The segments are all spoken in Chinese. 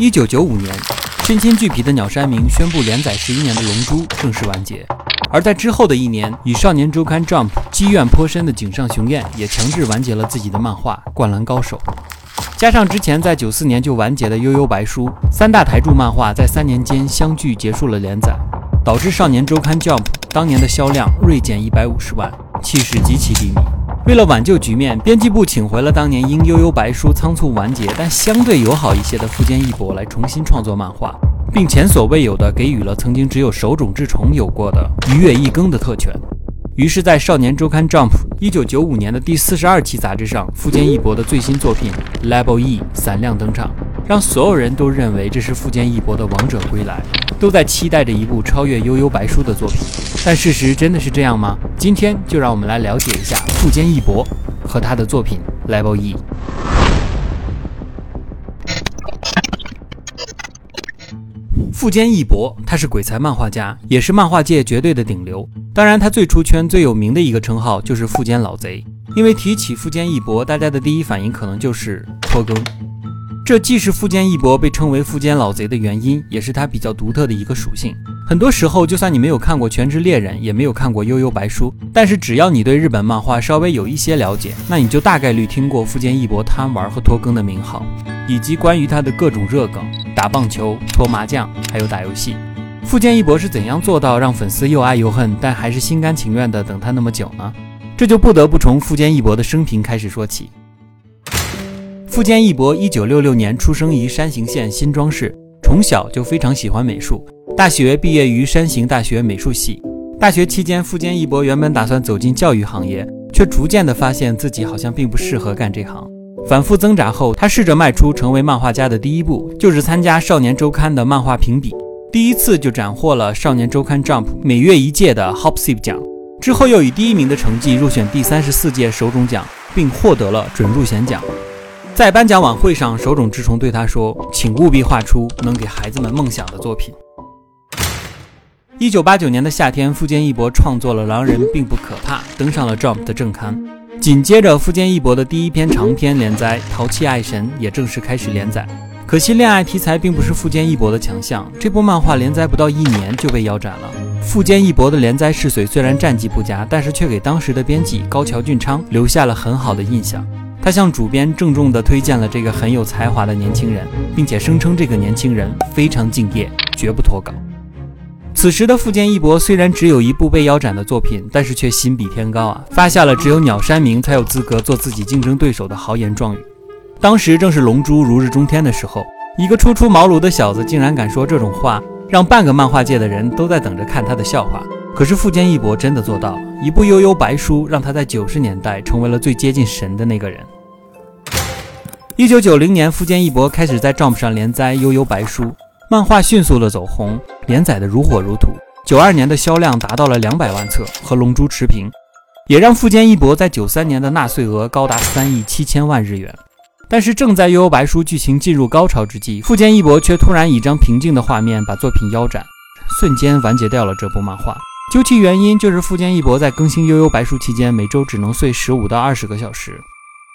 一九九五年，身心俱疲的鸟山明宣布连载十一年的《龙珠》正式完结。而在之后的一年，以少年周刊 Jump 积怨颇深的井上雄彦也强制完结了自己的漫画《灌篮高手》。加上之前在九四年就完结的《悠悠白书》，三大台柱漫画在三年间相继结束了连载，导致少年周刊 Jump 当年的销量锐减一百五十万，气势极其低迷。为了挽救局面，编辑部请回了当年因《悠悠白书》仓促完结但相对友好一些的富坚义博来重新创作漫画，并前所未有的给予了曾经只有手冢治虫有过的一月一更的特权。于是，在少年周刊 Jump 一九九五年的第四十二期杂志上，富坚义博的最新作品《Level E》闪亮登场，让所有人都认为这是富坚义博的王者归来，都在期待着一部超越《悠悠白书》的作品。但事实真的是这样吗？今天就让我们来了解一下富坚义博和他的作品《Level E》。富坚义博，他是鬼才漫画家，也是漫画界绝对的顶流。当然，他最出圈、最有名的一个称号就是“富坚老贼”。因为提起富坚义博，大家的第一反应可能就是拖更。这既是富坚义博被称为“富坚老贼”的原因，也是他比较独特的一个属性。很多时候，就算你没有看过《全职猎人》，也没有看过《悠悠白书》，但是只要你对日本漫画稍微有一些了解，那你就大概率听过富坚义博贪玩和拖更的名号，以及关于他的各种热梗：打棒球、搓麻将，还有打游戏。富坚义博是怎样做到让粉丝又爱又恨，但还是心甘情愿的等他那么久呢？这就不得不从富坚义博的生平开始说起。富坚义博一九六六年出生于山形县新庄市，从小就非常喜欢美术。大学毕业于山形大学美术系。大学期间，富坚义博原本打算走进教育行业，却逐渐地发现自己好像并不适合干这行。反复挣扎后，他试着迈出成为漫画家的第一步，就是参加《少年周刊》的漫画评比。第一次就斩获了《少年周刊 Jump》每月一届的 Hopsip 奖。之后又以第一名的成绩入选第三十四届手冢奖，并获得了准入选奖。在颁奖晚会上，手冢治虫对他说：“请务必画出能给孩子们梦想的作品。”一九八九年的夏天，富坚义博创作了《狼人并不可怕》，登上了 Jump 的正刊。紧接着，富坚义博的第一篇长篇连载《淘气爱神》也正式开始连载。可惜，恋爱题材并不是富坚义博的强项，这部漫画连载不到一年就被腰斩了。富坚义博的连载试水虽然战绩不佳，但是却给当时的编辑高桥俊昌留下了很好的印象。他向主编郑重地推荐了这个很有才华的年轻人，并且声称这个年轻人非常敬业，绝不脱稿。此时的富坚义博虽然只有一部被腰斩的作品，但是却心比天高啊，发下了只有鸟山明才有资格做自己竞争对手的豪言壮语。当时正是龙珠如日中天的时候，一个初出茅庐的小子竟然敢说这种话，让半个漫画界的人都在等着看他的笑话。可是富坚义博真的做到了，一部悠悠白书让他在九十年代成为了最接近神的那个人。一九九零年，富坚义博开始在 Jump 上连载悠悠白书。漫画迅速的走红，连载的如火如荼。九二年的销量达到了两百万册，和《龙珠》持平，也让富坚义博在九三年的纳税额高达三亿七千万日元。但是，正在《悠悠白书》剧情进入高潮之际，富坚义博却突然以一张平静的画面把作品腰斩，瞬间完结掉了这部漫画。究其原因，就是富坚义博在更新《悠悠白书》期间，每周只能睡十五到二十个小时。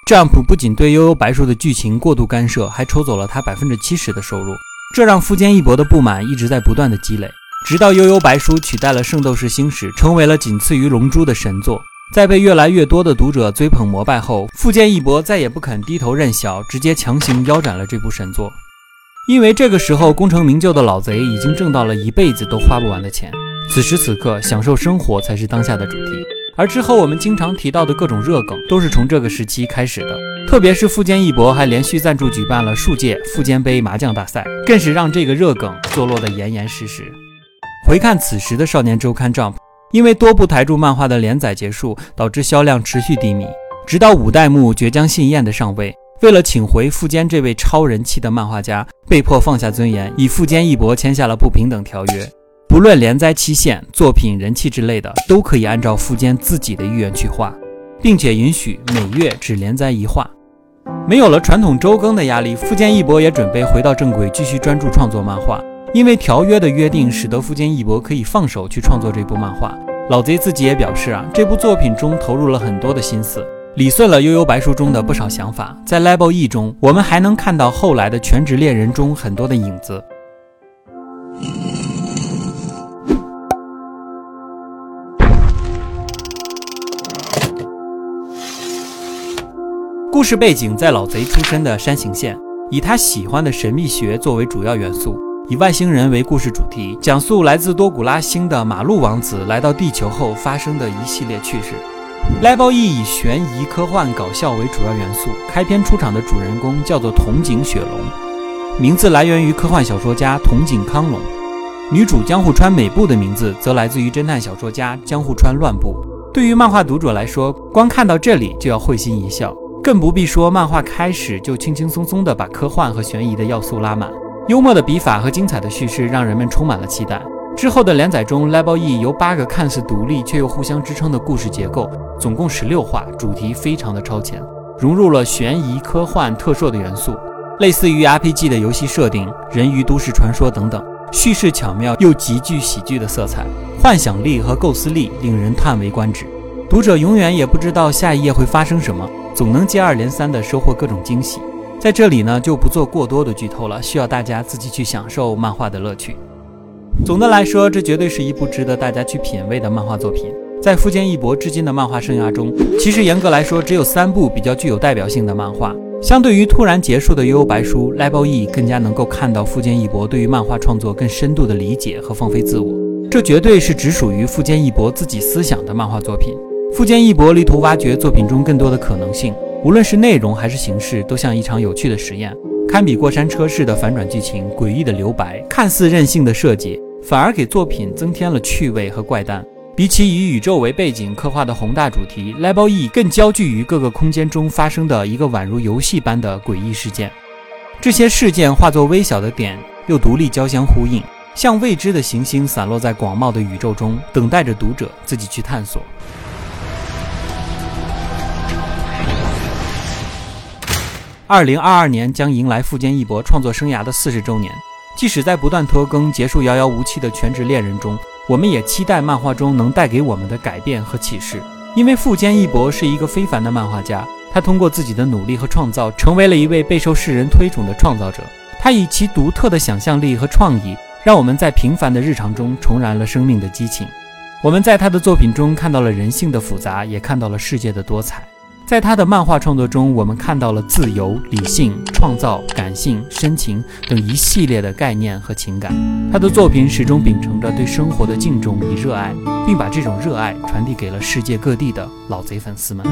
Jump 不仅对《悠悠白书》的剧情过度干涉，还抽走了他百分之七十的收入。这让富坚义博的不满一直在不断的积累，直到《悠悠白书》取代了《圣斗士星矢》，成为了仅次于《龙珠》的神作。在被越来越多的读者追捧膜拜后，富坚义博再也不肯低头认小，直接强行腰斩了这部神作。因为这个时候功成名就的老贼已经挣到了一辈子都花不完的钱，此时此刻享受生活才是当下的主题。而之后我们经常提到的各种热梗，都是从这个时期开始的。特别是富坚义博还连续赞助举办了数届富坚杯麻将大赛，更是让这个热梗坐落得严严实实。回看此时的少年周刊 Jump，因为多部台柱漫画的连载结束，导致销量持续低迷。直到五代目倔强信彦的上位，为了请回富坚这位超人气的漫画家，被迫放下尊严，与富坚义博签下了不平等条约。不论连载期限、作品人气之类的，都可以按照富坚自己的意愿去画，并且允许每月只连载一画。没有了传统周更的压力，富坚义博也准备回到正轨，继续专注创作漫画。因为条约的约定，使得富坚义博可以放手去创作这部漫画。老贼自己也表示啊，这部作品中投入了很多的心思，理顺了《悠悠白书》中的不少想法，在《Level E》中，我们还能看到后来的《全职猎人》中很多的影子。故事背景在老贼出身的山形县，以他喜欢的神秘学作为主要元素，以外星人为故事主题，讲述来自多古拉星的马路王子来到地球后发生的一系列趣事。Level E 以悬疑、科幻、搞笑为主要元素。开篇出场的主人公叫做桐井雪龙，名字来源于科幻小说家桐井康隆。女主江户川美部的名字则来自于侦探小说家江户川乱步。对于漫画读者来说，光看到这里就要会心一笑，更不必说漫画开始就轻轻松松地把科幻和悬疑的要素拉满，幽默的笔法和精彩的叙事让人们充满了期待。之后的连载中，Level E 由八个看似独立却又互相支撑的故事结构，总共十六话，主题非常的超前，融入了悬疑、科幻、特摄的元素，类似于 RPG 的游戏设定、人鱼都市传说等等。叙事巧妙又极具喜剧的色彩，幻想力和构思力令人叹为观止。读者永远也不知道下一页会发生什么，总能接二连三地收获各种惊喜。在这里呢，就不做过多的剧透了，需要大家自己去享受漫画的乐趣。总的来说，这绝对是一部值得大家去品味的漫画作品。在富坚义博至今的漫画生涯中，其实严格来说，只有三部比较具有代表性的漫画。相对于突然结束的《悠悠白书》，Level E 更加能够看到富坚义博对于漫画创作更深度的理解和放飞自我。这绝对是只属于富坚义博自己思想的漫画作品。富坚义博力图挖掘作品中更多的可能性，无论是内容还是形式，都像一场有趣的实验，堪比过山车式的反转剧情、诡异的留白、看似任性的设计。反而给作品增添了趣味和怪诞。比起以宇宙为背景刻画的宏大主题，Level E 更焦聚于各个空间中发生的一个宛如游戏般的诡异事件。这些事件化作微小的点，又独立交相呼应，像未知的行星散落在广袤的宇宙中，等待着读者自己去探索。二零二二年将迎来富坚义博创作生涯的四十周年。即使在不断拖更、结束遥遥无期的全职恋人中，我们也期待漫画中能带给我们的改变和启示。因为富坚义博是一个非凡的漫画家，他通过自己的努力和创造，成为了一位备受世人推崇的创造者。他以其独特的想象力和创意，让我们在平凡的日常中重燃了生命的激情。我们在他的作品中看到了人性的复杂，也看到了世界的多彩。在他的漫画创作中，我们看到了自由、理性、创造、感性、深情等一系列的概念和情感。他的作品始终秉承着对生活的敬重与热爱，并把这种热爱传递给了世界各地的老贼粉丝们。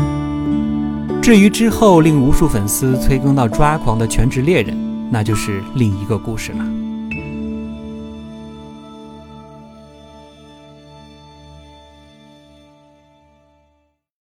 至于之后令无数粉丝催更到抓狂的《全职猎人》，那就是另一个故事了。